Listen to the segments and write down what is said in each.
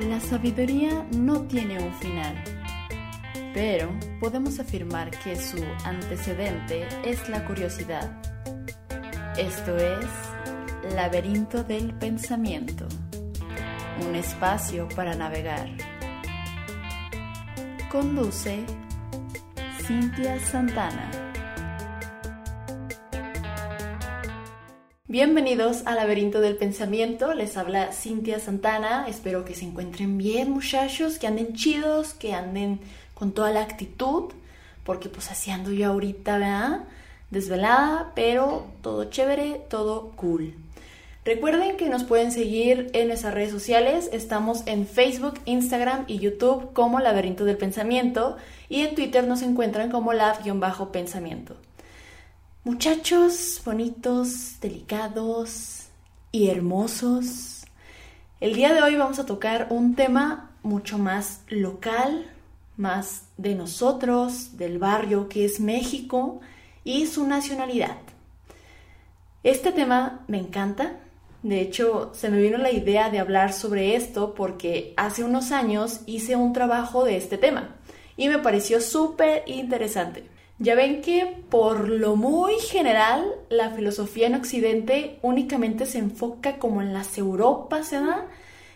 La sabiduría no tiene un final, pero podemos afirmar que su antecedente es la curiosidad. Esto es Laberinto del Pensamiento, un espacio para navegar. Conduce Cintia Santana. Bienvenidos al laberinto del pensamiento, les habla Cintia Santana, espero que se encuentren bien muchachos, que anden chidos, que anden con toda la actitud, porque pues así ando yo ahorita, ¿verdad? Desvelada, pero todo chévere, todo cool. Recuerden que nos pueden seguir en nuestras redes sociales, estamos en Facebook, Instagram y YouTube como Laberinto del Pensamiento y en Twitter nos encuentran como Lab-Pensamiento. Muchachos bonitos, delicados y hermosos, el día de hoy vamos a tocar un tema mucho más local, más de nosotros, del barrio que es México y su nacionalidad. Este tema me encanta, de hecho se me vino la idea de hablar sobre esto porque hace unos años hice un trabajo de este tema y me pareció súper interesante. Ya ven que por lo muy general la filosofía en Occidente únicamente se enfoca como en las Europas, ¿verdad?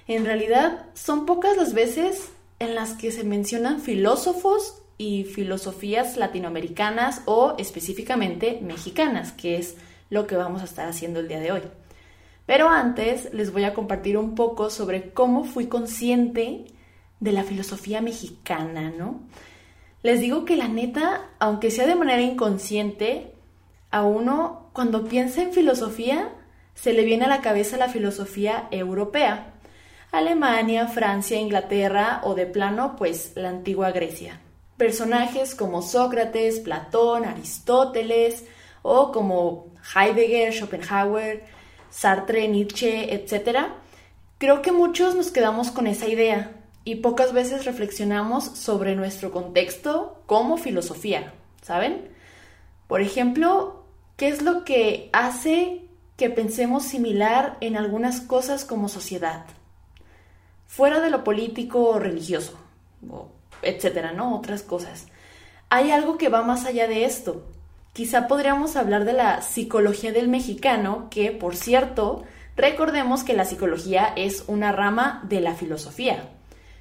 En realidad son pocas las veces en las que se mencionan filósofos y filosofías latinoamericanas o específicamente mexicanas, que es lo que vamos a estar haciendo el día de hoy. Pero antes les voy a compartir un poco sobre cómo fui consciente de la filosofía mexicana, ¿no? Les digo que la neta, aunque sea de manera inconsciente, a uno cuando piensa en filosofía, se le viene a la cabeza la filosofía europea. Alemania, Francia, Inglaterra o de plano, pues la antigua Grecia. Personajes como Sócrates, Platón, Aristóteles o como Heidegger, Schopenhauer, Sartre, Nietzsche, etc. Creo que muchos nos quedamos con esa idea, y pocas veces reflexionamos sobre nuestro contexto como filosofía, ¿saben? Por ejemplo, ¿qué es lo que hace que pensemos similar en algunas cosas como sociedad? Fuera de lo político o religioso, etcétera, ¿no? Otras cosas. Hay algo que va más allá de esto. Quizá podríamos hablar de la psicología del mexicano, que, por cierto, recordemos que la psicología es una rama de la filosofía.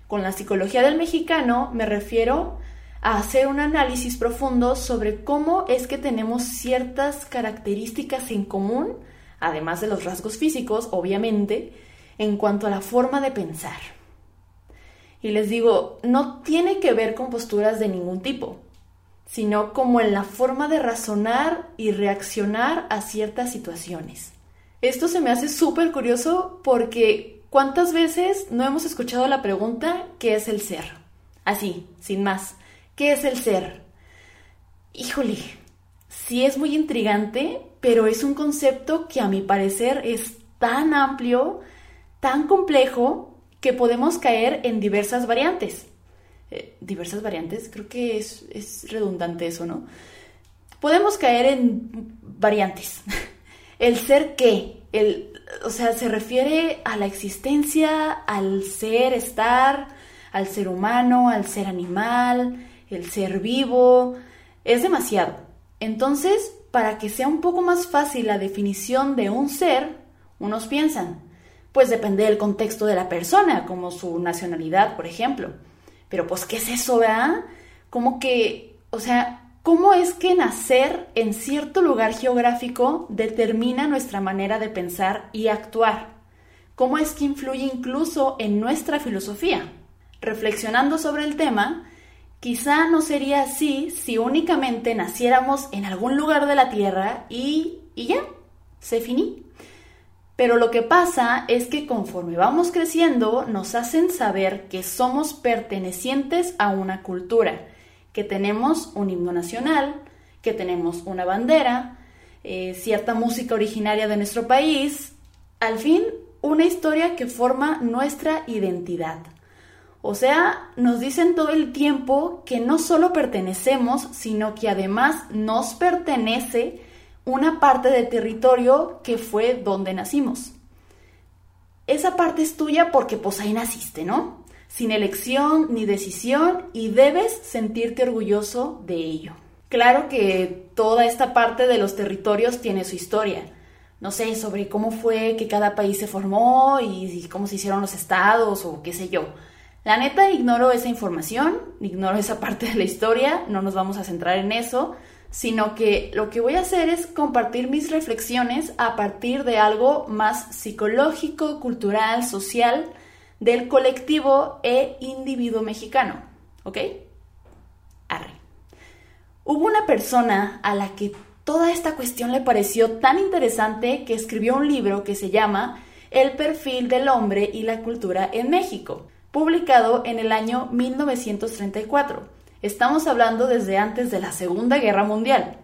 Con la psicología del mexicano me refiero a hacer un análisis profundo sobre cómo es que tenemos ciertas características en común, además de los rasgos físicos, obviamente, en cuanto a la forma de pensar. Y les digo, no tiene que ver con posturas de ningún tipo, sino como en la forma de razonar y reaccionar a ciertas situaciones. Esto se me hace súper curioso porque ¿Cuántas veces no hemos escuchado la pregunta ¿qué es el ser? Así, sin más. ¿Qué es el ser? Híjole, sí es muy intrigante, pero es un concepto que a mi parecer es tan amplio, tan complejo, que podemos caer en diversas variantes. Eh, diversas variantes, creo que es, es redundante eso, ¿no? Podemos caer en variantes. El ser qué, el o sea, se refiere a la existencia, al ser, estar, al ser humano, al ser animal, el ser vivo. Es demasiado. Entonces, para que sea un poco más fácil la definición de un ser, unos piensan, pues depende del contexto de la persona, como su nacionalidad, por ejemplo. Pero pues, ¿qué es eso, verdad? Como que, o sea, ¿Cómo es que nacer en cierto lugar geográfico determina nuestra manera de pensar y actuar? ¿Cómo es que influye incluso en nuestra filosofía? Reflexionando sobre el tema, quizá no sería así si únicamente naciéramos en algún lugar de la Tierra y, y ya, se finí. Pero lo que pasa es que conforme vamos creciendo nos hacen saber que somos pertenecientes a una cultura que tenemos un himno nacional, que tenemos una bandera, eh, cierta música originaria de nuestro país, al fin una historia que forma nuestra identidad. O sea, nos dicen todo el tiempo que no solo pertenecemos, sino que además nos pertenece una parte del territorio que fue donde nacimos. esa parte es tuya porque pues ahí naciste, ¿no? Sin elección ni decisión y debes sentirte orgulloso de ello. Claro que toda esta parte de los territorios tiene su historia. No sé, sobre cómo fue que cada país se formó y cómo se hicieron los estados o qué sé yo. La neta ignoro esa información, ignoro esa parte de la historia, no nos vamos a centrar en eso, sino que lo que voy a hacer es compartir mis reflexiones a partir de algo más psicológico, cultural, social, del colectivo e individuo mexicano. ¿Ok? Arre. Hubo una persona a la que toda esta cuestión le pareció tan interesante que escribió un libro que se llama El perfil del hombre y la cultura en México, publicado en el año 1934. Estamos hablando desde antes de la Segunda Guerra Mundial.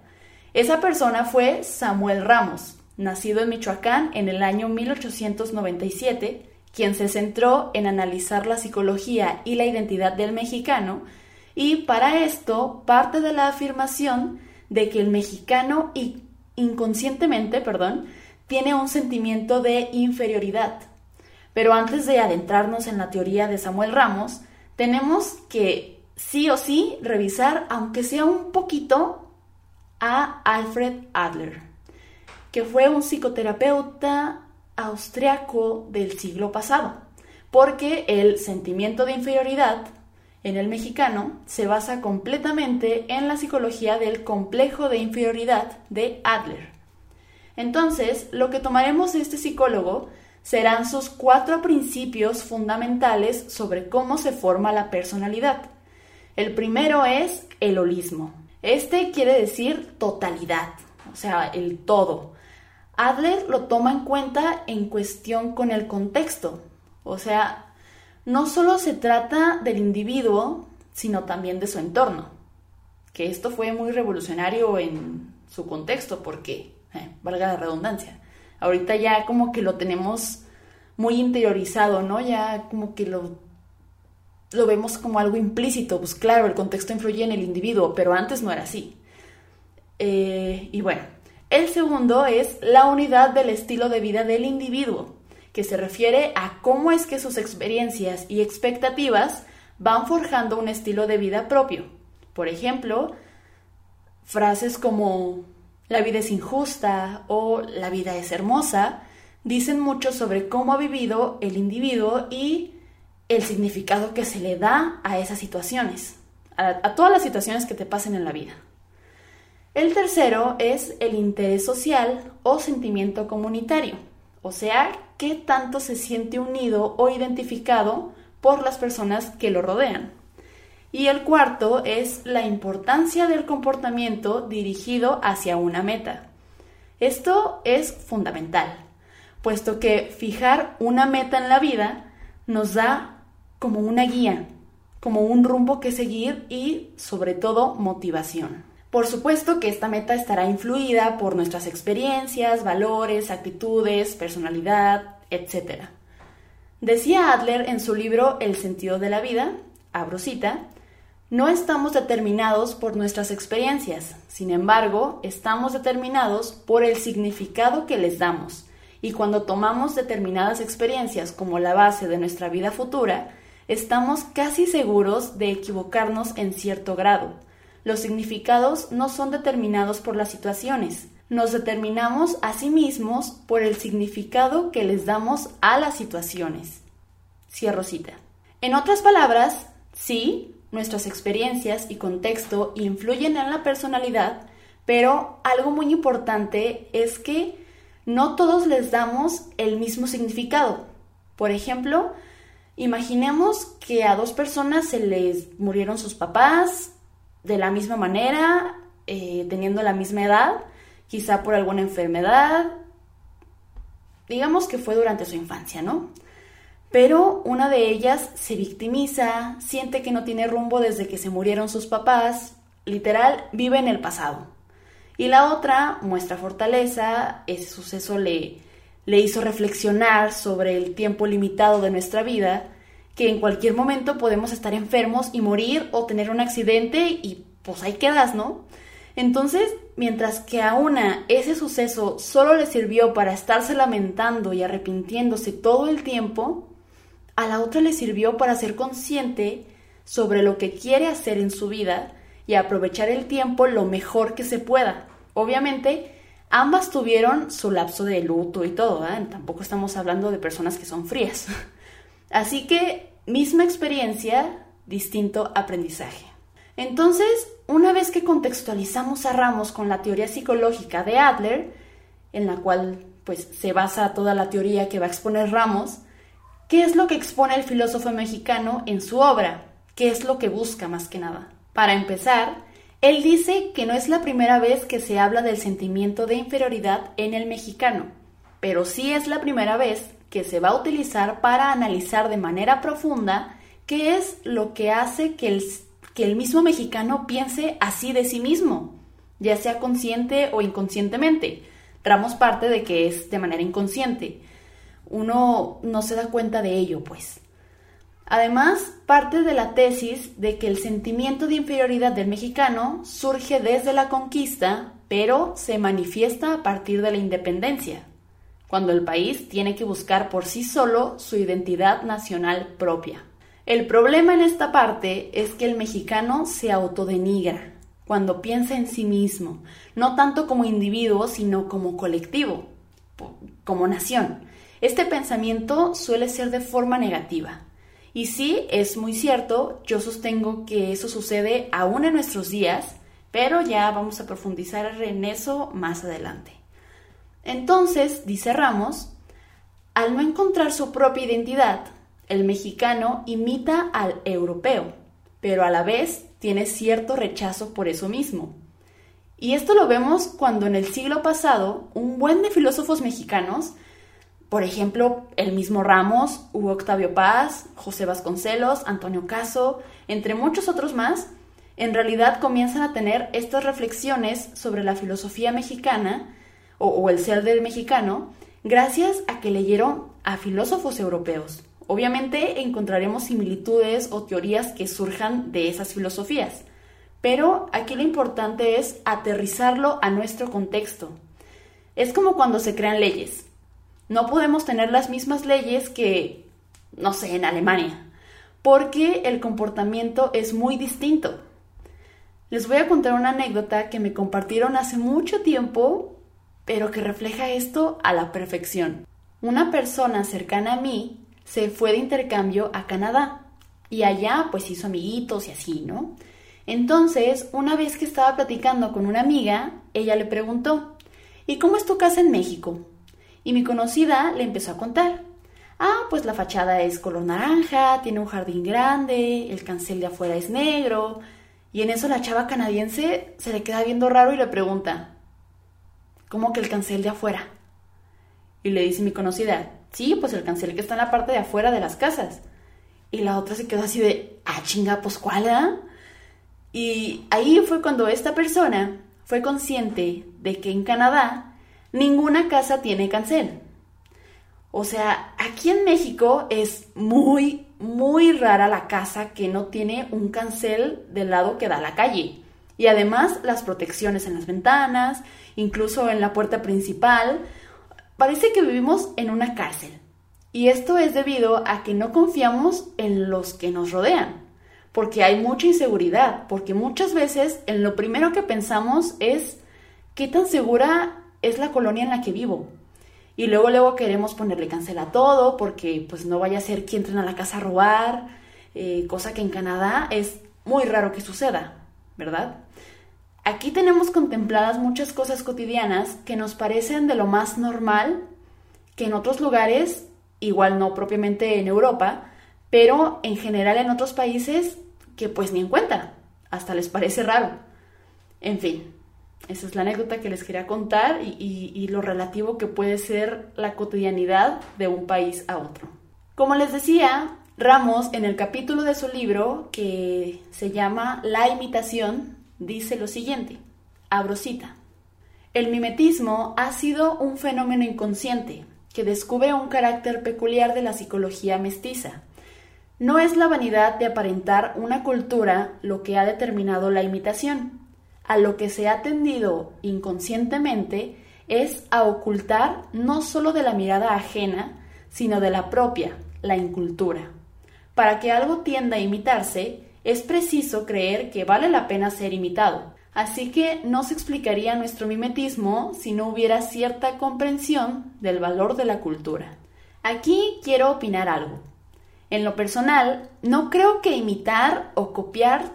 Esa persona fue Samuel Ramos, nacido en Michoacán en el año 1897, quien se centró en analizar la psicología y la identidad del mexicano, y para esto parte de la afirmación de que el mexicano inconscientemente, perdón, tiene un sentimiento de inferioridad. Pero antes de adentrarnos en la teoría de Samuel Ramos, tenemos que sí o sí revisar, aunque sea un poquito, a Alfred Adler, que fue un psicoterapeuta austriaco del siglo pasado, porque el sentimiento de inferioridad en el mexicano se basa completamente en la psicología del complejo de inferioridad de Adler. Entonces, lo que tomaremos de este psicólogo serán sus cuatro principios fundamentales sobre cómo se forma la personalidad. El primero es el holismo. Este quiere decir totalidad, o sea, el todo. Adler lo toma en cuenta en cuestión con el contexto, o sea, no solo se trata del individuo, sino también de su entorno. Que esto fue muy revolucionario en su contexto, porque, eh, valga la redundancia, ahorita ya como que lo tenemos muy interiorizado, ¿no? Ya como que lo lo vemos como algo implícito, pues claro, el contexto influye en el individuo, pero antes no era así. Eh, y bueno, el segundo es la unidad del estilo de vida del individuo, que se refiere a cómo es que sus experiencias y expectativas van forjando un estilo de vida propio. Por ejemplo, frases como la vida es injusta o la vida es hermosa dicen mucho sobre cómo ha vivido el individuo y el significado que se le da a esas situaciones, a, todas las situaciones que te pasen en la vida. El tercero es el interés social o sentimiento comunitario, o sea, qué tanto se siente unido o identificado por las personas que lo rodean. Y el cuarto es la importancia del comportamiento dirigido hacia una meta. Esto es fundamental, puesto que fijar una meta en la vida nos da como una guía, como un rumbo que seguir y sobre todo motivación. Por supuesto que esta meta estará influida por nuestras experiencias, valores, actitudes, personalidad, etc. Decía Adler en su libro El sentido de la vida, abro cita, no estamos determinados por nuestras experiencias, sin embargo, estamos determinados por el significado que les damos. Y cuando tomamos determinadas experiencias como la base de nuestra vida futura, estamos casi seguros de equivocarnos en cierto grado. Los significados no son determinados por las situaciones, nos determinamos a sí mismos por el significado que les damos a las situaciones. Cierro cita. En otras palabras, sí, nuestras experiencias y contexto influyen en la personalidad, pero algo muy importante es que no todos les damos el mismo significado. Por ejemplo, Imaginemos que a dos personas se les murieron sus papás de la misma manera, eh, teniendo la misma edad, quizá por alguna enfermedad. Digamos que fue durante su infancia, ¿no? Pero una de ellas se victimiza, siente que no tiene rumbo desde que se murieron sus papás, literal, vive en el pasado. Y la otra muestra fortaleza, ese suceso le, le hizo reflexionar sobre el tiempo limitado de nuestra vida, que en cualquier momento podemos estar enfermos y morir o tener un accidente y pues ahí quedas, ¿no? Entonces, mientras que a una ese suceso solo le sirvió para estarse lamentando y arrepintiéndose todo el tiempo, a la otra le sirvió para ser consciente sobre lo que quiere hacer en su vida y aprovechar el tiempo lo mejor que se pueda. Obviamente, ambas tuvieron su lapso de luto y todo, ¿eh? tampoco estamos hablando de personas que son frías. Así que, misma experiencia, distinto aprendizaje. Entonces, una vez que contextualizamos a Ramos con la teoría psicológica de Adler, en la cual pues se basa toda la teoría que va a exponer Ramos, ¿qué es lo que expone el filósofo mexicano en su obra? ¿Qué es lo que busca más que nada? Para empezar, él dice que no es la primera vez que se habla del sentimiento de inferioridad en el mexicano, pero sí es la primera vez que se va a utilizar para analizar de manera profunda qué es lo que hace que el que el mismo mexicano piense así de sí mismo, ya sea consciente o inconscientemente. Tramos parte de que es de manera inconsciente. Uno no se da cuenta de ello, pues. Además, parte de la tesis de que el sentimiento de inferioridad del mexicano surge desde la conquista, pero se manifiesta a partir de la independencia, cuando el país tiene que buscar por sí solo su identidad nacional propia. El problema en esta parte es que el mexicano se autodenigra cuando piensa en sí mismo, no tanto como individuo, sino como colectivo, como nación. Este pensamiento suele ser de forma negativa. Y sí, es muy cierto, yo sostengo que eso sucede aún en nuestros días, pero ya vamos a profundizar en eso más adelante. Entonces, dice Ramos, al no encontrar su propia identidad, el mexicano imita al europeo, pero a la vez tiene cierto rechazo por eso mismo. Y esto lo vemos cuando en el siglo pasado un buen de filósofos mexicanos, por ejemplo, el mismo Ramos, Hugo Octavio Paz, José Vasconcelos, Antonio Caso, entre muchos otros más, en realidad comienzan a tener estas reflexiones sobre la filosofía mexicana o, el ser del mexicano gracias a que leyeron a filósofos europeos. Obviamente encontraremos similitudes o teorías que surjan de esas filosofías, pero aquí lo importante es aterrizarlo a nuestro contexto. Es como cuando se crean leyes. No podemos tener las mismas leyes que, no sé, en Alemania, porque el comportamiento es muy distinto. Les voy a contar una anécdota que me compartieron hace mucho tiempo, pero que refleja esto a la perfección. Una persona cercana a mí se fue de intercambio a Canadá y allá pues hizo amiguitos y así, ¿no? Entonces, una vez que estaba platicando con una amiga, ella le preguntó, ¿y cómo es tu casa en México? Y mi conocida le empezó a contar. Ah, pues la fachada es color naranja, tiene un jardín grande, el cancel de afuera es negro. Y en eso la chava canadiense se le queda viendo raro y le pregunta, ¿cómo que el cancel de afuera? Y le dice mi conocida, Sí, pues el cancel que está en la parte de afuera de las casas. Y la otra se quedó así de, ah, chinga, pues cuál, ah?". Y ahí fue cuando esta persona fue consciente de que en Canadá ninguna casa tiene cancel. O sea, aquí en México es muy, muy rara la casa que no tiene un cancel del lado que da a la calle. Y además las protecciones en las ventanas, incluso en la puerta principal, Parece que vivimos en una cárcel. Y esto es debido a que no confiamos en los que nos rodean, porque hay mucha inseguridad, porque muchas veces en lo primero que pensamos es qué tan segura es la colonia en la que vivo. Y luego luego queremos ponerle cancel a todo porque pues no vaya a ser que entren a la casa a robar, eh, cosa que en Canadá es muy raro que suceda, ¿verdad? Aquí tenemos contempladas muchas cosas cotidianas que nos parecen de lo más normal que en otros lugares, igual no propiamente en Europa, pero en general en otros países que pues ni en cuenta, hasta les parece raro. En fin, esa es la anécdota que les quería contar y, lo relativo que puede ser la cotidianidad de un país a otro. Como les decía, Ramos en el capítulo de su libro que se llama La imitación dice lo siguiente, abro cita. El mimetismo ha sido un fenómeno inconsciente que descubre un carácter peculiar de la psicología mestiza. No es la vanidad de aparentar una cultura lo que ha determinado la imitación. a lo que se ha tendido inconscientemente es a ocultar no solo de la mirada ajena, sino de la propia, la incultura. Para que algo tienda a imitarse, es preciso creer que vale la pena ser imitado. Así que no se explicaría nuestro mimetismo si no hubiera cierta comprensión del valor de la cultura. Aquí quiero opinar algo. En lo personal, no creo que imitar o copiar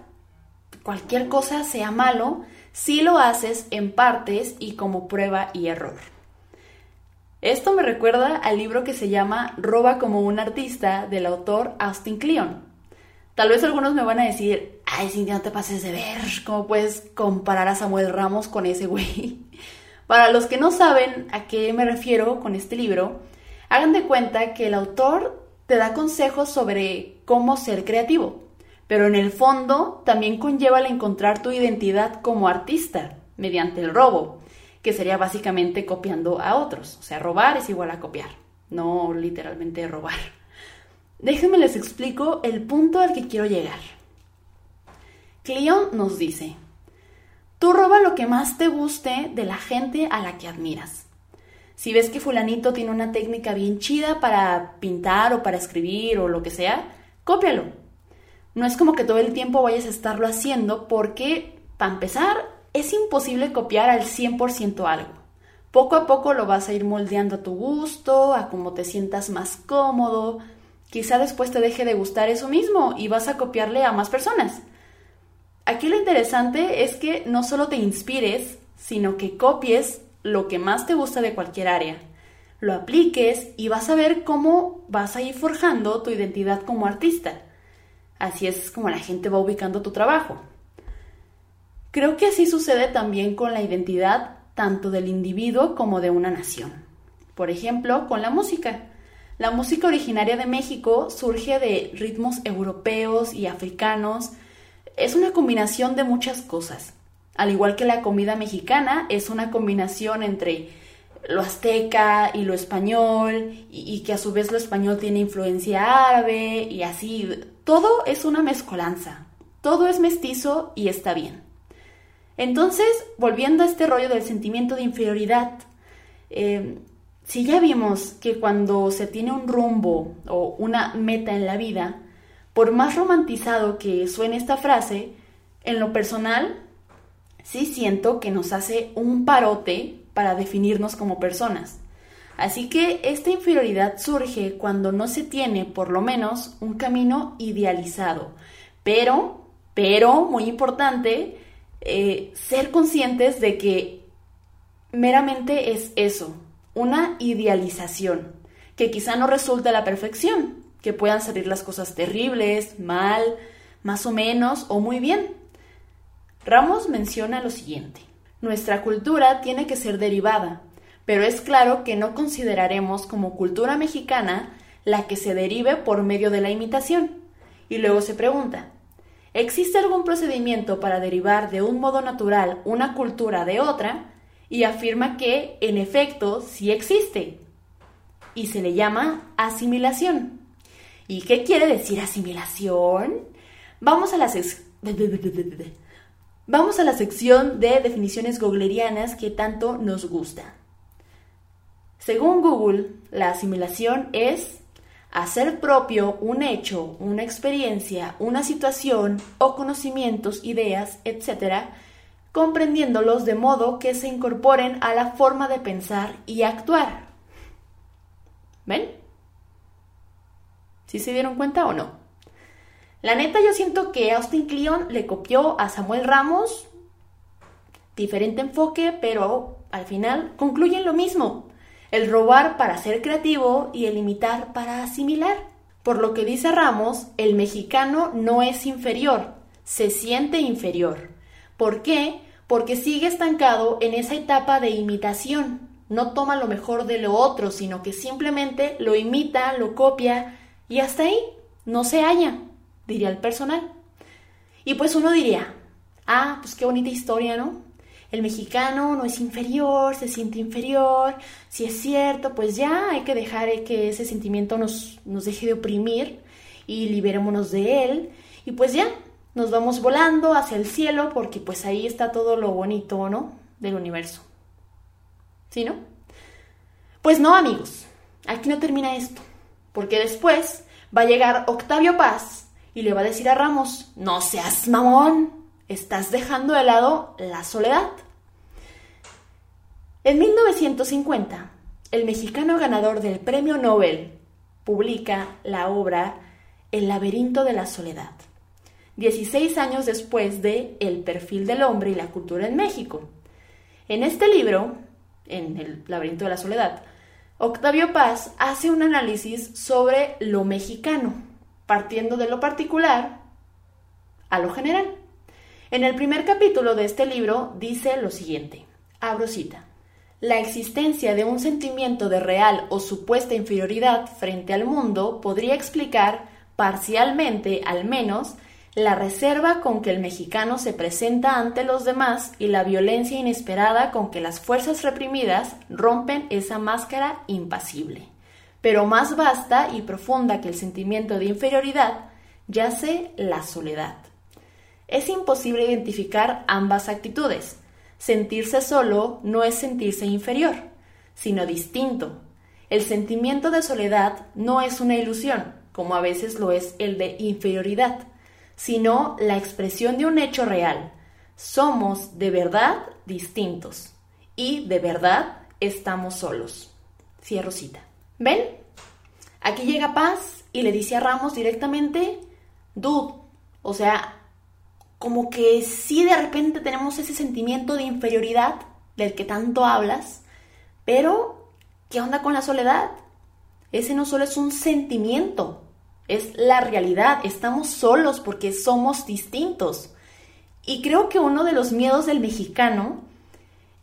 cualquier cosa sea malo si lo haces en partes y como prueba y error. Esto me recuerda al libro que se llama Roba como un artista del autor Austin Kleon. Tal vez algunos me van a decir, ay Cintia, no te pases de ver, ¿cómo puedes comparar a Samuel Ramos con ese güey? Para los que no saben a qué me refiero con este libro, hagan de cuenta que el autor te da consejos sobre cómo ser creativo, pero en el fondo también conlleva el encontrar tu identidad como artista mediante el robo que sería básicamente copiando a otros. O sea, robar es igual a copiar, no literalmente robar. Déjenme les explico el punto al que quiero llegar. Cleon nos dice, tú roba lo que más te guste de la gente a la que admiras. Si ves que fulanito tiene una técnica bien chida para pintar o para escribir o lo que sea, cópialo. No es como que todo el tiempo vayas a estarlo haciendo porque, para empezar, es imposible copiar al 100% algo. Poco a poco lo vas a ir moldeando a tu gusto, a cómo te sientas más cómodo. Quizá después te deje de gustar eso mismo y vas a copiarle a más personas. Aquí lo interesante es que no solo te inspires, sino que copies lo que más te gusta de cualquier área. Lo apliques y vas a ver cómo vas a ir forjando tu identidad como artista. Así es como la gente va ubicando tu trabajo. Creo que así sucede también con la identidad tanto del individuo como de una nación. Por ejemplo, con la música. La música originaria de México surge de ritmos europeos y africanos. Es una combinación de muchas cosas. Al igual que la comida mexicana, es una combinación entre lo azteca y lo español, y, que a su vez lo español tiene influencia árabe, y así. Todo es una mezcolanza. Todo es mestizo y está bien. Entonces, volviendo a este rollo del sentimiento de inferioridad, eh, si ya vimos que cuando se tiene un rumbo o una meta en la vida, por más romantizado que suene esta frase, en lo personal, sí siento que nos hace un parote para definirnos como personas. Así que esta inferioridad surge cuando no se tiene, por lo menos, un camino idealizado. Pero, pero, muy importante, eh, ser conscientes de que meramente es eso, una idealización, que quizá no resulta la perfección, que puedan salir las cosas terribles, mal, más o menos o muy bien. Ramos menciona lo siguiente, nuestra cultura tiene que ser derivada, pero es claro que no consideraremos como cultura mexicana la que se derive por medio de la imitación. Y luego se pregunta, ¿Existe algún procedimiento para derivar de un modo natural una cultura de otra? Y afirma que, en efecto, sí existe. Y se le llama asimilación. ¿Y qué quiere decir asimilación? Vamos a la, Vamos a la sección de definiciones googlerianas que tanto nos gusta. Según Google, la asimilación es hacer propio un hecho, una experiencia, una situación o conocimientos, ideas, etc., comprendiéndolos de modo que se incorporen a la forma de pensar y actuar. ¿Ven? ¿Sí se dieron cuenta o no? La neta yo siento que Austin Kleon le copió a Samuel Ramos diferente enfoque, pero al final concluyen lo mismo el robar para ser creativo y el imitar para asimilar. Por lo que dice Ramos, el mexicano no es inferior, se siente inferior. ¿Por qué? Porque sigue estancado en esa etapa de imitación. No toma lo mejor de lo otro, sino que simplemente lo imita, lo copia y hasta ahí no se halla, diría el personal. Y pues uno diría, ah, pues qué bonita historia, ¿no? El mexicano no es inferior, se siente inferior, si es cierto, pues ya hay que dejar que ese sentimiento nos, nos deje de oprimir y liberémonos de él y pues ya, nos vamos volando hacia el cielo porque pues ahí está todo lo bonito, ¿no? Del universo. ¿Sí, no? Pues no, amigos, aquí no termina esto, porque después va a llegar Octavio Paz y le va a decir a Ramos, no seas mamón, estás dejando de lado la soledad. En 1950, el mexicano ganador del Premio Nobel publica la obra El laberinto de la soledad. 16 años después de El perfil del hombre y la cultura en México. En este libro, en El laberinto de la soledad, Octavio Paz hace un análisis sobre lo mexicano, partiendo de lo particular a lo general. En el primer capítulo de este libro dice lo siguiente, abro cita. La existencia de un sentimiento de real o supuesta inferioridad frente al mundo podría explicar, parcialmente al menos, la reserva con que el mexicano se presenta ante los demás y la violencia inesperada con que las fuerzas reprimidas rompen esa máscara impasible. Pero más vasta y profunda que el sentimiento de inferioridad yace la soledad. Es imposible identificar ambas actitudes. Sentirse solo no es sentirse inferior, sino distinto. El sentimiento de soledad no es una ilusión, como a veces lo es el de inferioridad sino la expresión de un hecho real. Somos de verdad distintos y de verdad estamos solos. Cierro cita. ¿Ven? Aquí llega Paz y le dice a Ramos directamente, dude, o sea, como que sí de repente tenemos ese sentimiento de inferioridad del que tanto hablas, pero ¿qué onda con la soledad? Ese no solo es un sentimiento, es la realidad, estamos solos porque somos distintos. Y creo que uno de los miedos del mexicano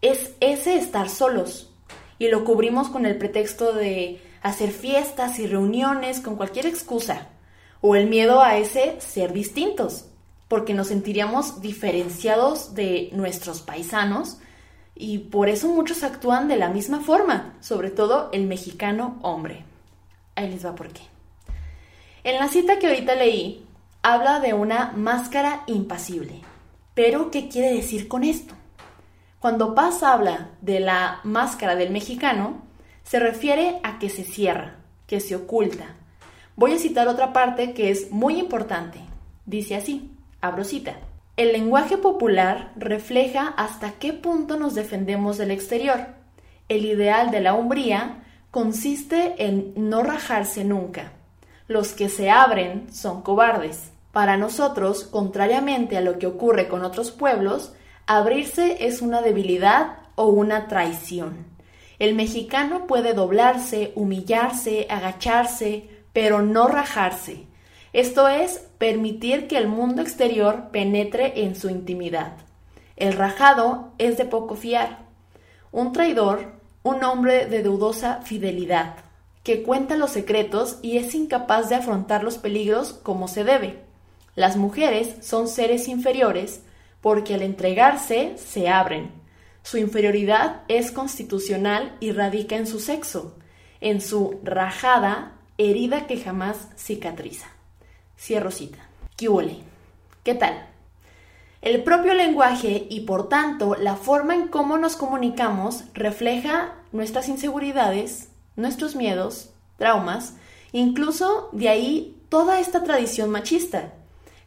es ese estar solos. Y lo cubrimos con el pretexto de hacer fiestas y reuniones con cualquier excusa. O el miedo a ese ser distintos, porque nos sentiríamos diferenciados de nuestros paisanos y por eso muchos actúan de la misma forma, sobre todo el mexicano hombre. Ahí les va por qué. En la cita que ahorita leí, habla de una máscara impasible. Pero, ¿qué quiere decir con esto? Cuando Paz habla de la máscara del mexicano, se refiere a que se cierra, que se oculta. Voy a citar otra parte que es muy importante. Dice así, abro cita. El lenguaje popular refleja hasta qué punto nos defendemos del exterior. El ideal de la hombría consiste en no rajarse nunca, los que se abren son cobardes. Para nosotros, contrariamente a lo que ocurre con otros pueblos, abrirse es una debilidad o una traición. El mexicano puede doblarse, humillarse, agacharse, pero no rajarse. Esto es permitir que el mundo exterior penetre en su intimidad. El rajado es de poco fiar. Un traidor, un hombre de dudosa fidelidad que cuenta los secretos y es incapaz de afrontar los peligros como se debe. Las mujeres son seres inferiores porque al entregarse se abren. Su inferioridad es constitucional y radica en su sexo, en su rajada, herida que jamás cicatriza. Cierro cita. ¿Qué ¿Qué tal? El propio lenguaje y por tanto la forma en cómo nos comunicamos refleja nuestras inseguridades, nuestros miedos, traumas, incluso de ahí toda esta tradición machista,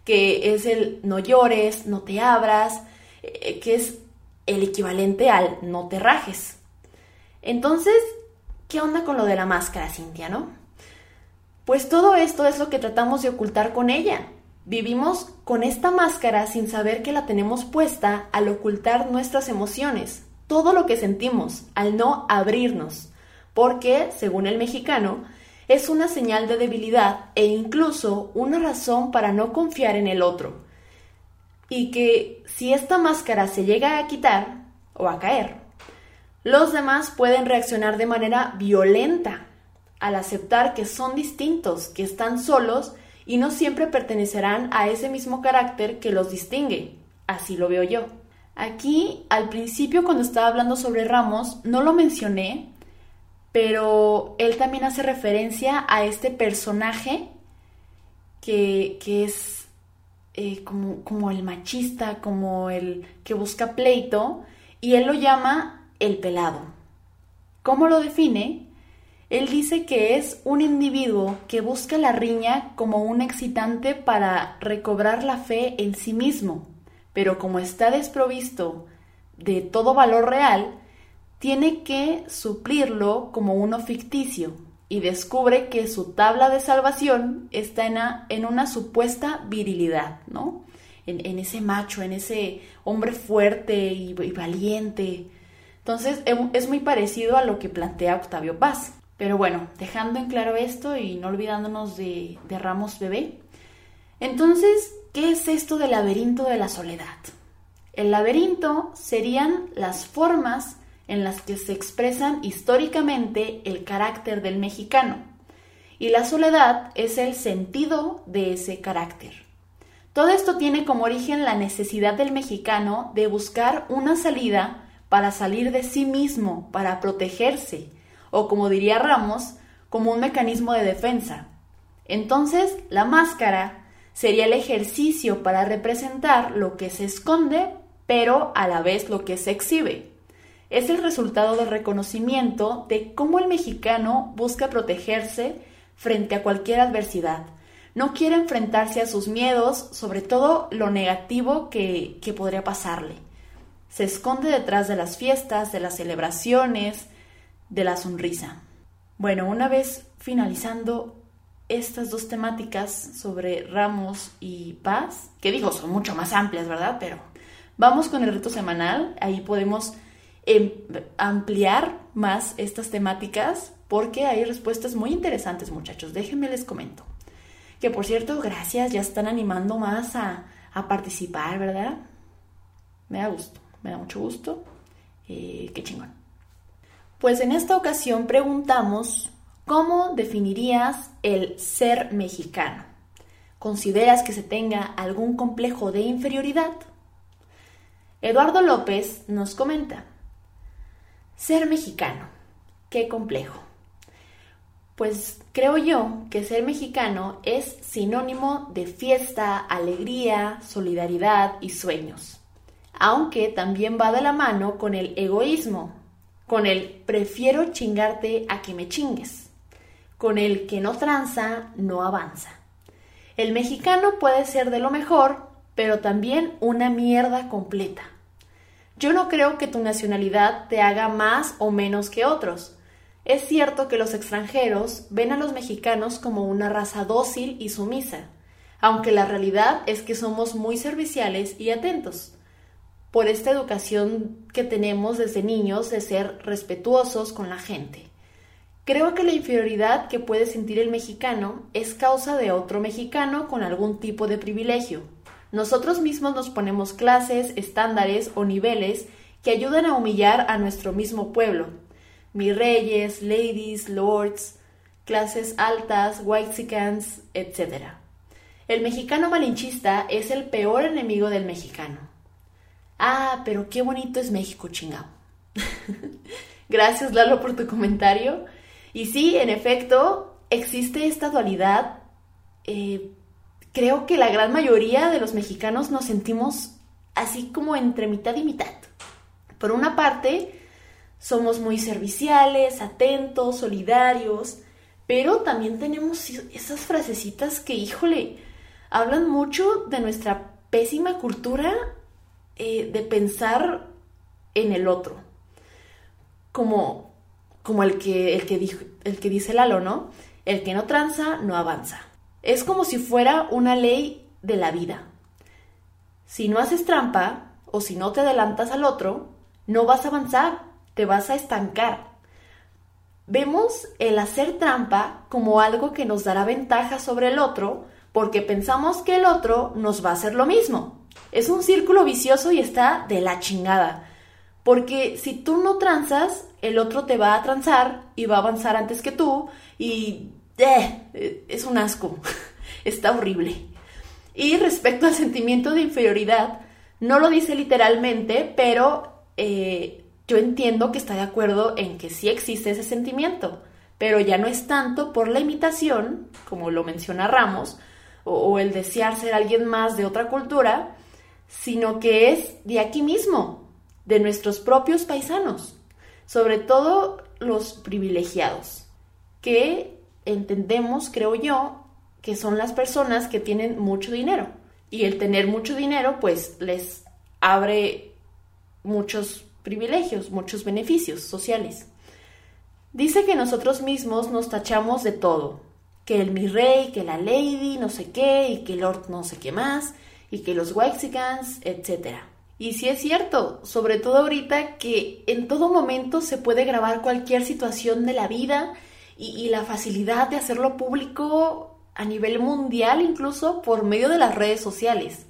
que es el no llores, no te abras, eh, que es el equivalente al no te rajes. Entonces, ¿qué onda con lo de la máscara, Cintia, no? Pues todo esto es lo que tratamos de ocultar con ella. Vivimos con esta máscara sin saber que la tenemos puesta al ocultar nuestras emociones, todo lo que sentimos, al no abrirnos porque, según el mexicano, es una señal de debilidad e incluso una razón para no confiar en el otro. Y que si esta máscara se llega a quitar o a caer, los demás pueden reaccionar de manera violenta al aceptar que son distintos, que están solos y no siempre pertenecerán a ese mismo carácter que los distingue. Así lo veo yo. Aquí, al principio, cuando estaba hablando sobre Ramos, no lo mencioné, pero él también hace referencia a este personaje que, es eh, como, como el machista, como el que busca pleito, y él lo llama el pelado. ¿Cómo lo define? Él dice que es un individuo que busca la riña como un excitante para recobrar la fe en sí mismo, pero como está desprovisto de todo valor real, tiene que suplirlo como uno ficticio y descubre que su tabla de salvación está en, una, supuesta virilidad, ¿no? En, ese macho, en ese hombre fuerte y, valiente. Entonces es muy parecido a lo que plantea Octavio Paz. Pero bueno, dejando en claro esto y no olvidándonos de, Ramos Bebé. Entonces, ¿qué es esto del laberinto de la soledad? El laberinto serían las formas en las que se expresan históricamente el carácter del mexicano, y la soledad es el sentido de ese carácter. Todo esto tiene como origen la necesidad del mexicano de buscar una salida para salir de sí mismo, para protegerse, o como diría Ramos, como un mecanismo de defensa. Entonces, la máscara sería el ejercicio para representar lo que se esconde, pero a la vez lo que se exhibe. Es el resultado del reconocimiento de cómo el mexicano busca protegerse frente a cualquier adversidad. No quiere enfrentarse a sus miedos, sobre todo lo negativo que, que podría pasarle. Se esconde detrás de las fiestas, de las celebraciones, de la sonrisa. Bueno, una vez finalizando estas dos temáticas sobre Ramos y Paz, que digo, son mucho más amplias, ¿verdad? Pero vamos con el reto semanal, ahí podemos em, ampliar más estas temáticas porque hay respuestas muy interesantes, muchachos. Déjenme les comento. Que por cierto, gracias, ya están animando más a, participar, ¿verdad? Me da gusto, me da mucho gusto. Eh, qué chingón. Pues en esta ocasión preguntamos, ¿cómo definirías el ser mexicano? ¿Consideras que se tenga algún complejo de inferioridad? Eduardo López nos comenta, ser mexicano, qué complejo. Pues creo yo que ser mexicano es sinónimo de fiesta, alegría, solidaridad y sueños, aunque también va de la mano con el egoísmo, con el prefiero chingarte a que me chingues, con el que no tranza, no avanza. El mexicano puede ser de lo mejor, pero también una mierda completa. Yo no creo que tu nacionalidad te haga más o menos que otros. Es cierto que los extranjeros ven a los mexicanos como una raza dócil y sumisa, aunque la realidad es que somos muy serviciales y atentos por esta educación que tenemos desde niños de ser respetuosos con la gente. Creo que la inferioridad que puede sentir el mexicano es causa de otro mexicano con algún tipo de privilegio. Nosotros mismos nos ponemos clases, estándares o niveles que ayudan a humillar a nuestro mismo pueblo. Mis reyes, ladies, lords, clases altas, whitexicans, etc. El mexicano malinchista es el peor enemigo del mexicano. Ah, pero qué bonito es México, chingado. Gracias, Lalo, por tu comentario. Y sí, en efecto, existe esta dualidad. Eh, creo que la gran mayoría de los mexicanos nos sentimos así como entre mitad y mitad. Por una parte, somos muy serviciales, atentos, solidarios, pero también tenemos esas frasecitas que, híjole, hablan mucho de nuestra pésima cultura eh, de pensar en el otro, como, como el, que, el, que dijo, el que dice Lalo, ¿no? El que no tranza, no avanza. Es como si fuera una ley de la vida. Si no haces trampa o si no te adelantas al otro, no vas a avanzar, te vas a estancar. Vemos el hacer trampa como algo que nos dará ventaja sobre el otro porque pensamos que el otro nos va a hacer lo mismo. Es un círculo vicioso y está de la chingada. Porque si tú no transas, el otro te va a transar y va a avanzar antes que tú y eh, es un asco. está horrible. Y respecto al sentimiento de inferioridad, no lo dice literalmente, pero eh, yo entiendo que está de acuerdo en que sí existe ese sentimiento, pero ya no es tanto por la imitación, como lo menciona Ramos, o, el desear ser alguien más de otra cultura, sino que es de aquí mismo, de nuestros propios paisanos, sobre todo los privilegiados, que entendemos, creo yo, que son las personas que tienen mucho dinero. Y el tener mucho dinero, pues les abre muchos privilegios, muchos beneficios sociales. Dice que nosotros mismos nos tachamos de todo, que el mi rey, que la lady, no sé qué, y que el lord no sé qué más, y que los Wexicans, etc. Y sí es cierto, sobre todo ahorita que en todo momento se puede grabar cualquier situación de la vida y, la facilidad de hacerlo público a nivel mundial incluso por medio de las redes sociales.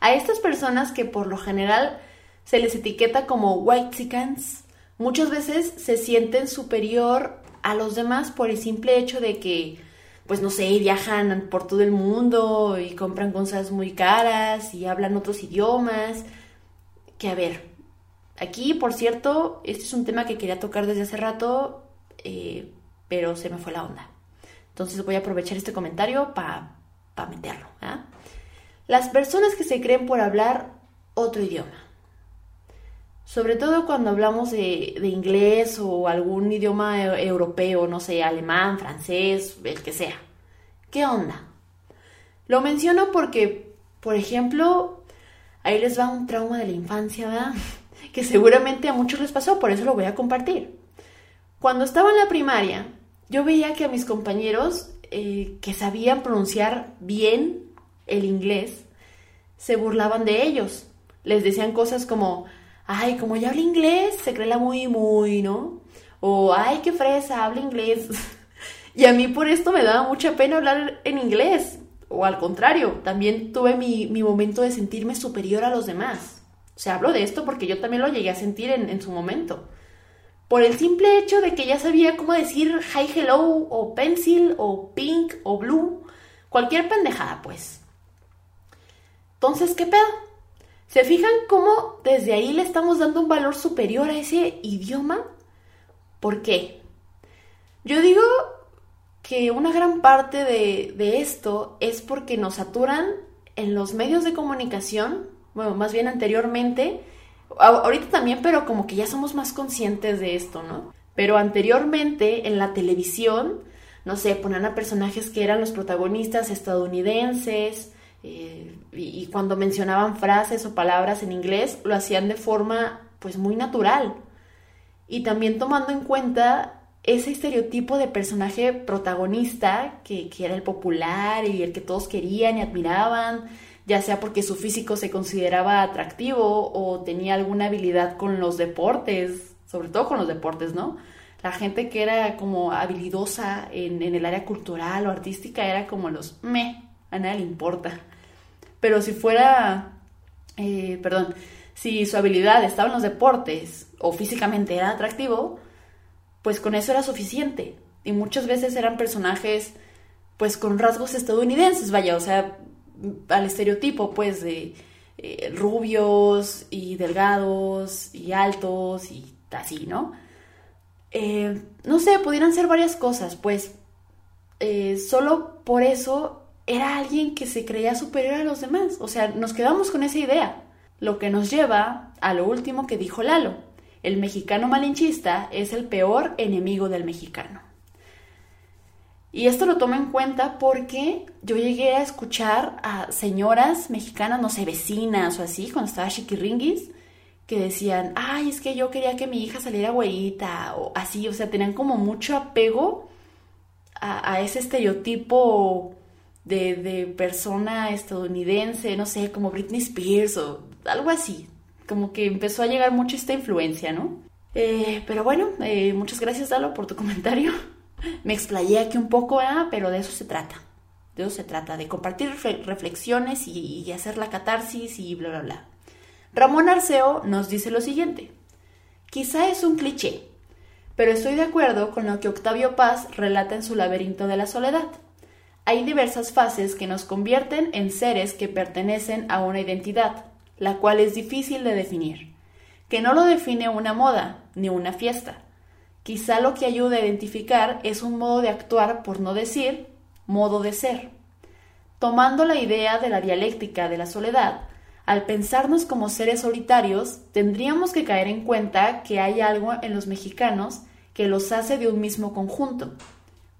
A estas personas que por lo general se les etiqueta como Whitexicans, muchas veces se sienten superior a los demás por el simple hecho de que, pues no sé, viajan por todo el mundo y compran cosas muy caras y hablan otros idiomas. Que a ver, aquí, por cierto, este es un tema que quería tocar desde hace rato, eh, pero se me fue la onda. Entonces voy a aprovechar este comentario para meterlo. ¿ah? Las personas que se creen por hablar otro idioma sobre todo cuando hablamos de, inglés o algún idioma e, europeo, no sé, alemán, francés, el que sea. ¿Qué onda? Lo menciono porque, por ejemplo, ahí les va un trauma de la infancia, ¿verdad? Que seguramente a muchos les pasó, por eso lo voy a compartir. Cuando estaba en la primaria, yo veía que a mis compañeros eh, que sabían pronunciar bien el inglés, se burlaban de ellos. Les decían cosas como, ay, como ya habla inglés, se cree la muy, muy, ¿no? O, ay, qué fresa, habla inglés. y a mí por esto me daba mucha pena hablar en inglés. O al contrario, también tuve mi, momento de sentirme superior a los demás. O sea, hablo de esto porque yo también lo llegué a sentir en, en su momento. Por el simple hecho de que ya sabía cómo decir hi, hello, o pencil, o pink, o blue. Cualquier pendejada, pues. Entonces, ¿qué pedo? ¿Se fijan cómo desde ahí le estamos dando un valor superior a ese idioma? ¿Por qué? Yo digo que una gran parte de, esto es porque nos saturan en los medios de comunicación, bueno, más bien anteriormente, ahorita también, pero como que ya somos más conscientes de esto, ¿no? Pero anteriormente en la televisión, no sé, ponían a personajes que eran los protagonistas estadounidenses, eh, y, cuando mencionaban frases o palabras en inglés, lo hacían de forma pues muy natural. Y también tomando en cuenta ese estereotipo de personaje protagonista que, que, era el popular y el que todos querían y admiraban, ya sea porque su físico se consideraba atractivo o tenía alguna habilidad con los deportes, sobre todo con los deportes, ¿no? La gente que era como habilidosa en, en el área cultural o artística era como los me, a nadie le importa. Pero si fuera, eh, perdón, si su habilidad estaba en los deportes o físicamente era atractivo, pues con eso era suficiente. Y muchas veces eran personajes, pues con rasgos estadounidenses, vaya, o sea, al estereotipo, pues, de eh, rubios y delgados y altos y así, ¿no? Eh, no sé, pudieran ser varias cosas, pues, solo por eso era alguien que se creía superior a los demás. O sea, nos quedamos con esa idea. Lo que nos lleva a lo último que dijo Lalo. El mexicano malinchista es el peor enemigo del mexicano. Y esto lo tomo en cuenta porque yo llegué a escuchar a señoras mexicanas, no sé, vecinas o así, cuando estaba chiquiringuis, que decían, ay, es que yo quería que mi hija saliera güeyita, o así, o sea, tenían como mucho apego a ese estereotipo de, persona estadounidense, no sé, como Britney Spears o algo así. Como que empezó a llegar mucho esta influencia, ¿no? Eh, pero bueno, eh, muchas gracias, Dalo, por tu comentario. Me explayé aquí un poco, ¿eh? pero de eso se trata. De eso se trata, de compartir reflexiones y, y hacer la catarsis y bla, bla, bla. Ramón Arceo nos dice lo siguiente. Quizá es un cliché, pero estoy de acuerdo con lo que Octavio Paz relata en su laberinto de la soledad. Hay diversas fases que nos convierten en seres que pertenecen a una identidad, la cual es difícil de definir, que no lo define una moda ni una fiesta. Quizá lo que ayuda a identificar es un modo de actuar, por no decir modo de ser. Tomando la idea de la dialéctica de la soledad, al pensarnos como seres solitarios, tendríamos que caer en cuenta que hay algo en los mexicanos que los hace de un mismo conjunto.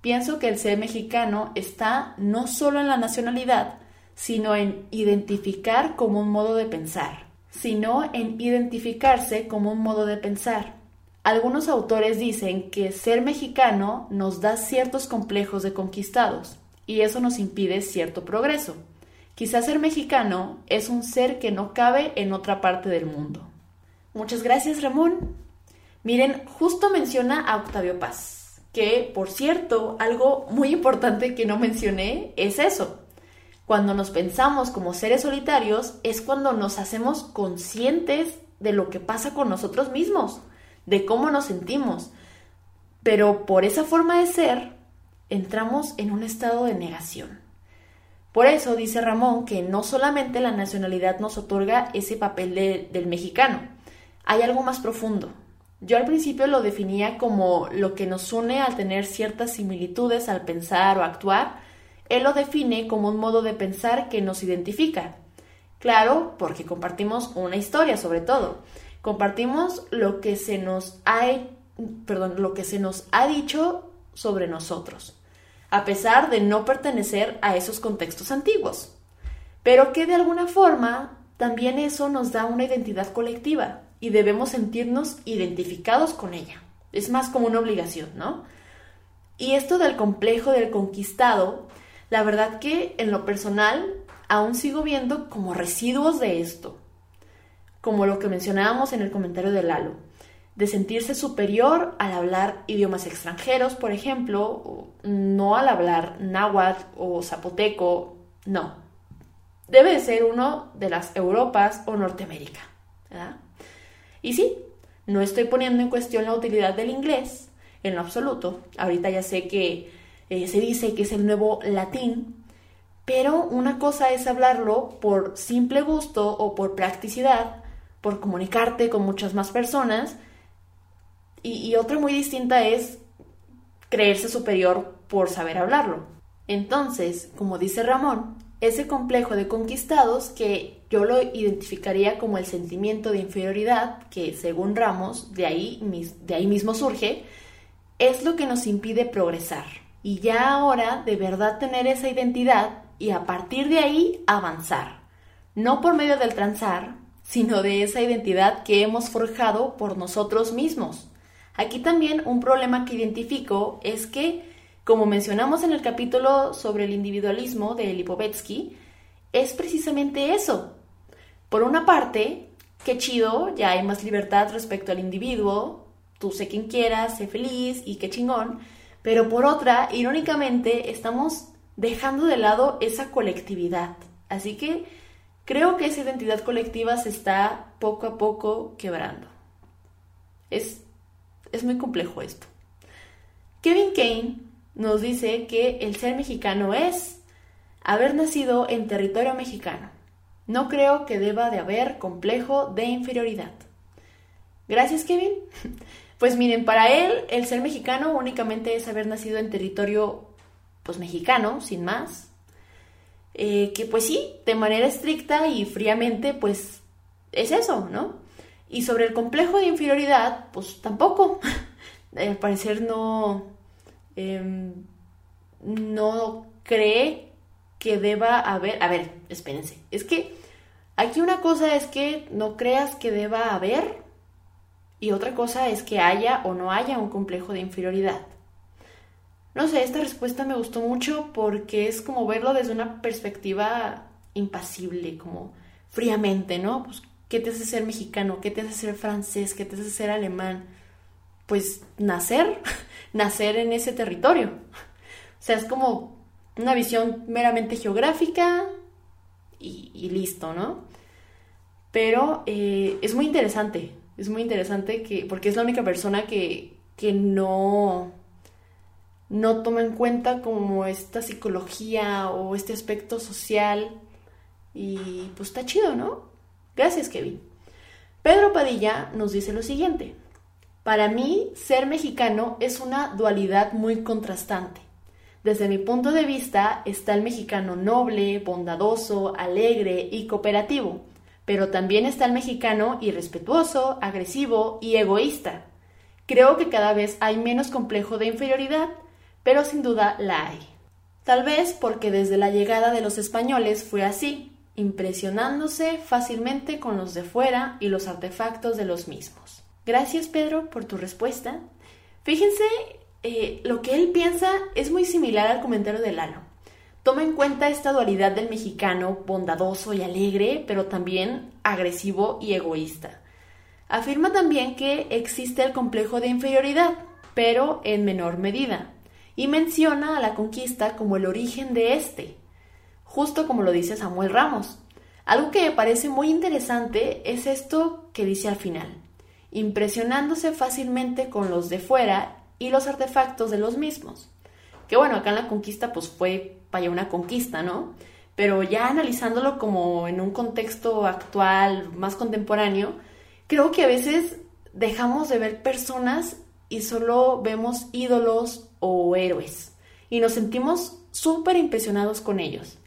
Pienso que el ser mexicano está no solo en la nacionalidad, sino en identificar como un modo de pensar, sino en identificarse como un modo de pensar. Algunos autores dicen que ser mexicano nos da ciertos complejos de conquistados, y eso nos impide cierto progreso. Quizás ser mexicano es un ser que no cabe en otra parte del mundo. Muchas gracias, Ramón. Miren, justo menciona a Octavio Paz, que, por cierto, algo muy importante que no mencioné es eso. Cuando nos pensamos como seres solitarios es cuando nos hacemos conscientes de lo que pasa con nosotros mismos, de cómo nos sentimos. Pero por esa forma de ser, entramos en un estado de negación. Por eso dice Ramón que no solamente la nacionalidad nos otorga ese papel del mexicano, hay algo más profundo. Yo al principio lo definía como lo que nos une al tener ciertas similitudes al pensar o actuar, él lo define como un modo de pensar que nos identifica. Claro, porque compartimos una historia sobre todo. Compartimos lo que se nos ha, perdón, lo que se nos ha dicho sobre nosotros a pesar de no pertenecer a esos contextos antiguos. Pero que de alguna forma también eso nos da una identidad colectiva y debemos sentirnos identificados con ella. Es más como una obligación, ¿no? Y esto del complejo del conquistado, la verdad que en lo personal aún sigo viendo como residuos de esto, como lo que mencionábamos en el comentario de Lalo de sentirse superior al hablar idiomas extranjeros, por ejemplo, no al hablar náhuatl o zapoteco, no. Debe de ser uno de las Europas o Norteamérica. Y sí, no estoy poniendo en cuestión la utilidad del inglés, en lo absoluto. Ahorita ya sé que eh, se dice que es el nuevo latín, pero una cosa es hablarlo por simple gusto o por practicidad, por comunicarte con muchas más personas, y, otra muy distinta es creerse superior por saber hablarlo. Entonces, como dice Ramón, ese complejo de conquistados que yo lo identificaría como el sentimiento de inferioridad, que según Ramos, de ahí, de ahí mismo surge, es lo que nos impide progresar. Y ya ahora de verdad tener esa identidad y a partir de ahí avanzar. No por medio del transar, sino de esa identidad que hemos forjado por nosotros mismos. Aquí también un problema que identifico es que, como mencionamos en el capítulo sobre el individualismo de Lipovetsky, es precisamente eso. Por una parte, qué chido, ya hay más libertad respecto al individuo, tú sé quien quieras, sé feliz y qué chingón, pero por otra, irónicamente, estamos dejando de lado esa colectividad. Así que creo que esa identidad colectiva se está poco a poco quebrando. Es es muy complejo esto. Kevin Kane nos dice que el ser mexicano es haber nacido en territorio mexicano. No creo que deba de haber complejo de inferioridad. Gracias, Kevin. Pues miren, para él el ser mexicano únicamente es haber nacido en territorio pues mexicano, sin más. Eh, que pues sí, de manera estricta y fríamente, pues es eso, ¿no? Y sobre el complejo de inferioridad, pues tampoco. Al parecer no, em, no cree que deba haber... A ver, espérense. Es que aquí una cosa es que no creas que deba haber y otra cosa es que haya o no haya un complejo de inferioridad. No sé, esta respuesta me gustó mucho porque es como verlo desde una perspectiva impasible, como fríamente, ¿no? Pues ¿Qué te hace ser mexicano? ¿Qué te hace ser francés? ¿Qué te hace ser alemán? Pues nacer, nacer en ese territorio. O sea, es como una visión meramente geográfica y, listo, ¿no? Pero eh, es muy interesante, es muy interesante que, porque es la única persona que, que no, no toma en cuenta como esta psicología o este aspecto social y pues está chido, ¿no? Gracias, Kevin. Pedro Padilla nos dice lo siguiente. Para mí, ser mexicano es una dualidad muy contrastante. Desde mi punto de vista está el mexicano noble, bondadoso, alegre y cooperativo, pero también está el mexicano irrespetuoso, agresivo y egoísta. Creo que cada vez hay menos complejo de inferioridad, pero sin duda la hay. Tal vez porque desde la llegada de los españoles fue así, impresionándose fácilmente con los de fuera y los artefactos de los mismos. Gracias Pedro por tu respuesta. Fíjense eh, lo que él piensa es muy similar al comentario de Lalo. Toma en cuenta esta dualidad del mexicano bondadoso y alegre, pero también agresivo y egoísta. Afirma también que existe el complejo de inferioridad, pero en menor medida, y menciona a la conquista como el origen de este, justo como lo dice Samuel Ramos. Algo que me parece muy interesante es esto que dice al final, impresionándose fácilmente con los de fuera y los artefactos de los mismos. Que bueno, acá en la conquista pues fue una conquista, ¿no? Pero ya analizándolo como en un contexto actual, más contemporáneo, creo que a veces dejamos de ver personas y solo vemos ídolos o héroes y nos sentimos súper impresionados con ellos.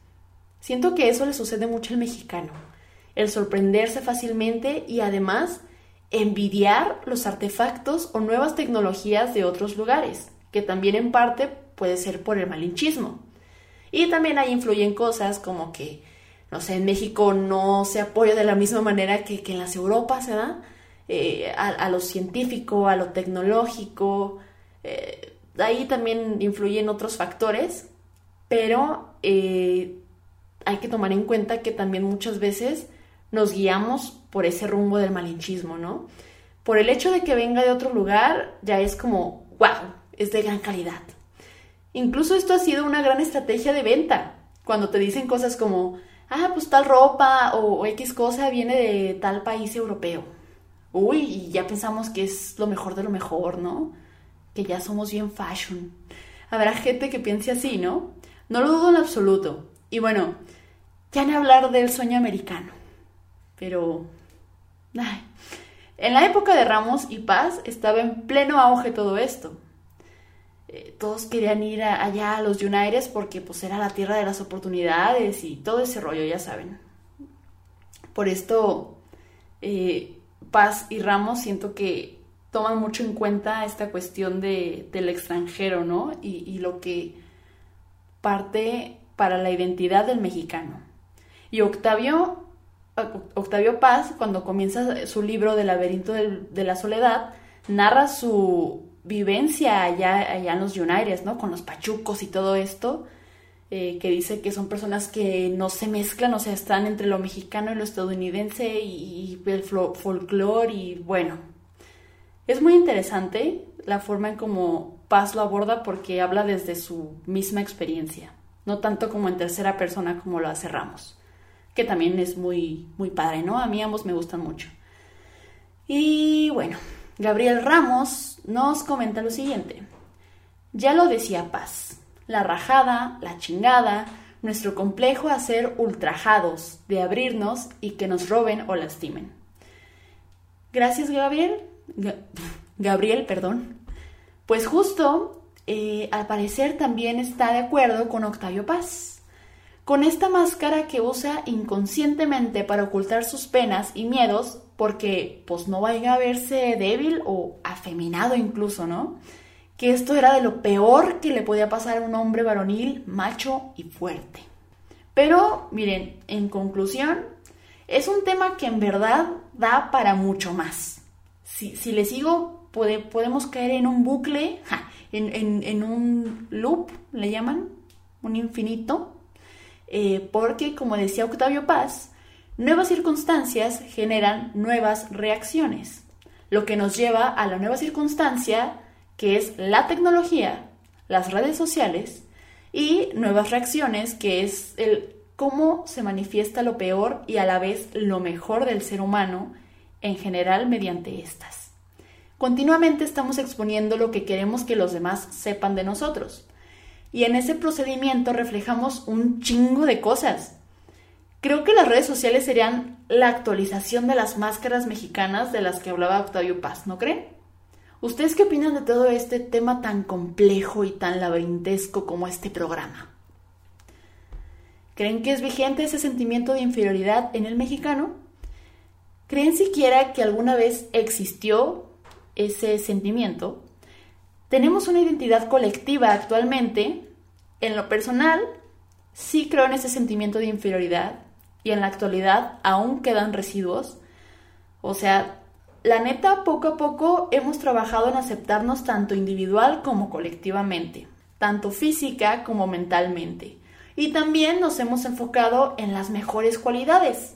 Siento que eso le sucede mucho al mexicano, el sorprenderse fácilmente y además envidiar los artefactos o nuevas tecnologías de otros lugares, que también en parte puede ser por el malinchismo. Y también ahí influyen cosas como que, no sé, en México no se apoya de la misma manera que, en las Europas, ¿verdad? Eh, a, lo científico, a lo tecnológico. Eh, ahí también influyen otros factores, pero eh, hay que tomar en cuenta que también muchas veces nos guiamos por ese rumbo del malinchismo, ¿no? Por el hecho de que venga de otro lugar, ya es como, wow, es de gran calidad. Incluso esto ha sido una gran estrategia de venta, cuando te dicen cosas como, ah, pues tal ropa o, X cosa viene de tal país europeo. Uy, y ya pensamos que es lo mejor de lo mejor, ¿no? Que ya somos bien fashion. Habrá gente que piense así, ¿no? No lo dudo en absoluto. Y bueno, ya ni hablar del sueño americano. Pero... En la época de Ramos y Paz estaba en pleno auge todo esto. Eh, todos querían ir allá a los United porque pues era la tierra de las oportunidades y todo ese rollo, ya saben. Por esto, eh, Paz y Ramos siento que toman mucho en cuenta esta cuestión de, del extranjero, ¿no? y lo que parte para la identidad del mexicano. Y Octavio Octavio Paz, cuando comienza su libro del laberinto de la soledad, narra su vivencia allá, allá en los United, ¿no? Con los pachucos y todo esto, eh, que dice que son personas que no se mezclan, o sea, están entre lo mexicano y lo estadounidense y, el folclore y bueno. Es muy interesante la forma en cómo Paz lo aborda porque habla desde su misma experiencia, no tanto como en tercera persona como lo hace Ramos que también es muy, muy padre, ¿no? A mí ambos me gustan mucho. Y bueno, Gabriel Ramos nos comenta lo siguiente. Ya lo decía Paz, la rajada, la chingada, nuestro complejo a ser ultrajados, de abrirnos y que nos roben o lastimen. Gracias, Gabriel. Gabriel, perdón. Pues justo, eh, al parecer también está de acuerdo con Octavio Paz con esta máscara que usa inconscientemente para ocultar sus penas y miedos, porque pues no vaya a verse débil o afeminado incluso, ¿no? Que esto era de lo peor que le podía pasar a un hombre varonil, macho y fuerte. Pero, miren, en conclusión, es un tema que en verdad da para mucho más. Si, si le sigo, podemos caer en un bucle, en, en un loop, le llaman, un infinito, eh, porque, como decía Octavio Paz, nuevas circunstancias generan nuevas reacciones, lo que nos lleva a la nueva circunstancia que es la tecnología, las redes sociales y nuevas reacciones que es el cómo se manifiesta lo peor y a la vez lo mejor del ser humano en general mediante estas. Continuamente estamos exponiendo lo que queremos que los demás sepan de nosotros y en ese procedimiento reflejamos un chingo de cosas. Creo que las redes sociales serían la actualización de las máscaras mexicanas de las que hablaba Octavio Paz, ¿no creen? ¿Ustedes qué opinan de todo este tema tan complejo y tan laberintesco como este programa? ¿Creen que es vigente ese sentimiento de inferioridad en el mexicano? ¿Creen siquiera que alguna vez existió ese sentimiento? Tenemos una identidad colectiva actualmente. En lo personal, sí creo en ese sentimiento de inferioridad y en la actualidad aún quedan residuos. O sea, la neta, poco a poco hemos trabajado en aceptarnos tanto individual como colectivamente, tanto física como mentalmente. Y también nos hemos enfocado en las mejores cualidades,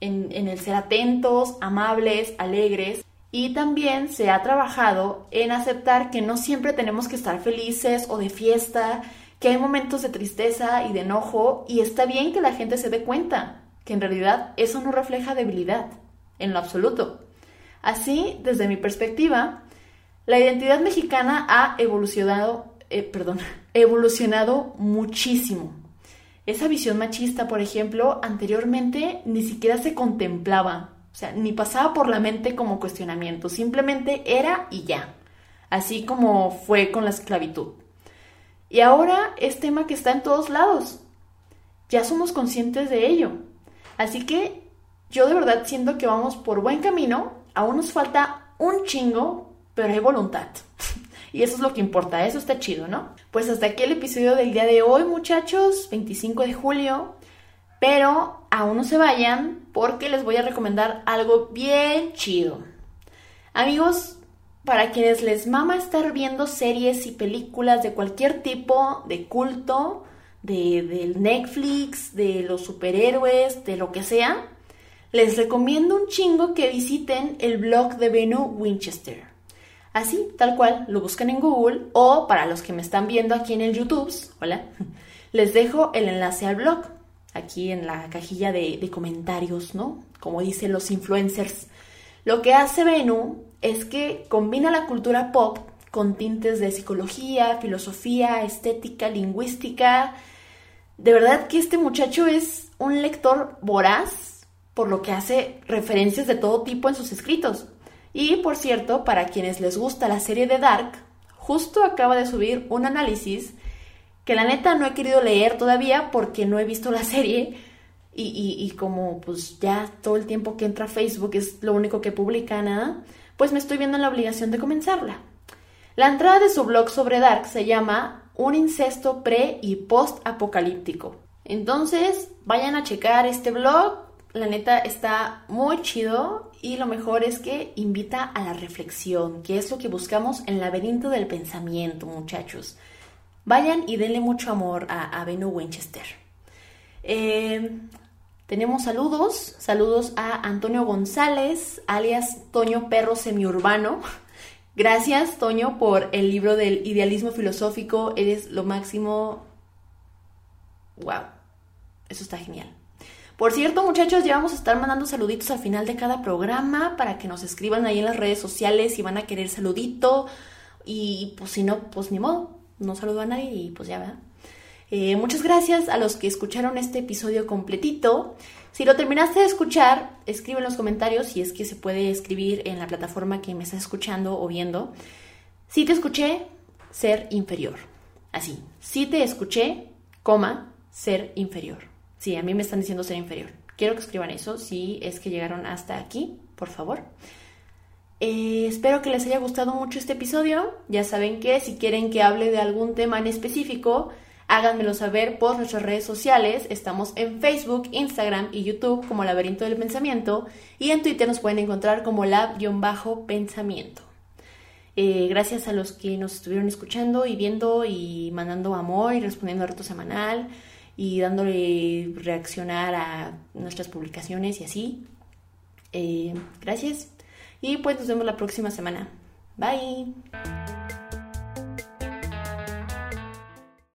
en, el ser atentos, amables, alegres. Y también se ha trabajado en aceptar que no siempre tenemos que estar felices o de fiesta, que hay momentos de tristeza y de enojo y está bien que la gente se dé cuenta que en realidad eso no refleja debilidad, en lo absoluto. Así, desde mi perspectiva, la identidad mexicana ha evolucionado, eh, perdón, evolucionado muchísimo. Esa visión machista, por ejemplo, anteriormente ni siquiera se contemplaba, o sea, ni pasaba por la mente como cuestionamiento, simplemente era y ya, así como fue con la esclavitud. Y ahora es tema que está en todos lados. Ya somos conscientes de ello. Así que yo de verdad siento que vamos por buen camino. Aún nos falta un chingo, pero hay voluntad. Y eso es lo que importa, eso está chido, ¿no? Pues hasta aquí el episodio del día de hoy, muchachos, 25 de julio. Pero aún no se vayan porque les voy a recomendar algo bien chido. Amigos, para quienes les mama estar viendo series y películas de cualquier tipo, de culto, de, Netflix, de los superhéroes, de lo que sea, les recomiendo un chingo que visiten el blog de Benu Winchester. Así, tal cual, lo buscan en Google o para los que me están viendo aquí en el YouTube, hola, les dejo el enlace al blog aquí en la cajilla de, de comentarios, ¿no? Como dicen los influencers. Lo que hace Benu es que combina la cultura pop con tintes de psicología, filosofía, estética, lingüística. De verdad que este muchacho es un lector voraz, por lo que hace referencias de todo tipo en sus escritos. Y por cierto, para quienes les gusta la serie de Dark, justo acaba de subir un análisis que la neta no he querido leer todavía porque no he visto la serie, y, como pues ya todo el tiempo que entra a Facebook es lo único que publica nada, pues me estoy viendo en la obligación de comenzarla. La entrada de su blog sobre Dark se llama Un incesto pre y post apocalíptico. Entonces, vayan a checar este blog, la neta está muy chido y lo mejor es que invita a la reflexión, que es lo que buscamos en laberinto del pensamiento, muchachos. Vayan y denle mucho amor a, a Winchester. Eh, tenemos saludos, saludos a Antonio González, alias Toño Perro Semiurbano. Gracias, Toño, por el libro del idealismo filosófico. Eres lo máximo. Wow, eso está genial. Por cierto, muchachos, ya vamos a estar mandando saluditos al final de cada programa para que nos escriban ahí en las redes sociales si van a querer saludito. Y pues si no, pues ni modo, no saludo a nadie y pues ya, ¿verdad? Eh, muchas gracias a los que escucharon este episodio completito. Si lo terminaste de escuchar, escribe en los comentarios si es que se puede escribir en la plataforma que me estás escuchando o viendo. Si te escuché, ser inferior. Así, si te escuché, coma, ser inferior. Sí, a mí me están diciendo ser inferior. Quiero que escriban eso si es que llegaron hasta aquí, por favor. Eh, espero que les haya gustado mucho este episodio. Ya saben que si quieren que hable de algún tema en específico, Háganmelo saber por nuestras redes sociales. Estamos en Facebook, Instagram y YouTube como Laberinto del Pensamiento. Y en Twitter nos pueden encontrar como lab-pensamiento. Eh, gracias a los que nos estuvieron escuchando y viendo y mandando amor y respondiendo a reto semanal y dándole reaccionar a nuestras publicaciones y así. Eh, gracias. Y pues nos vemos la próxima semana. Bye.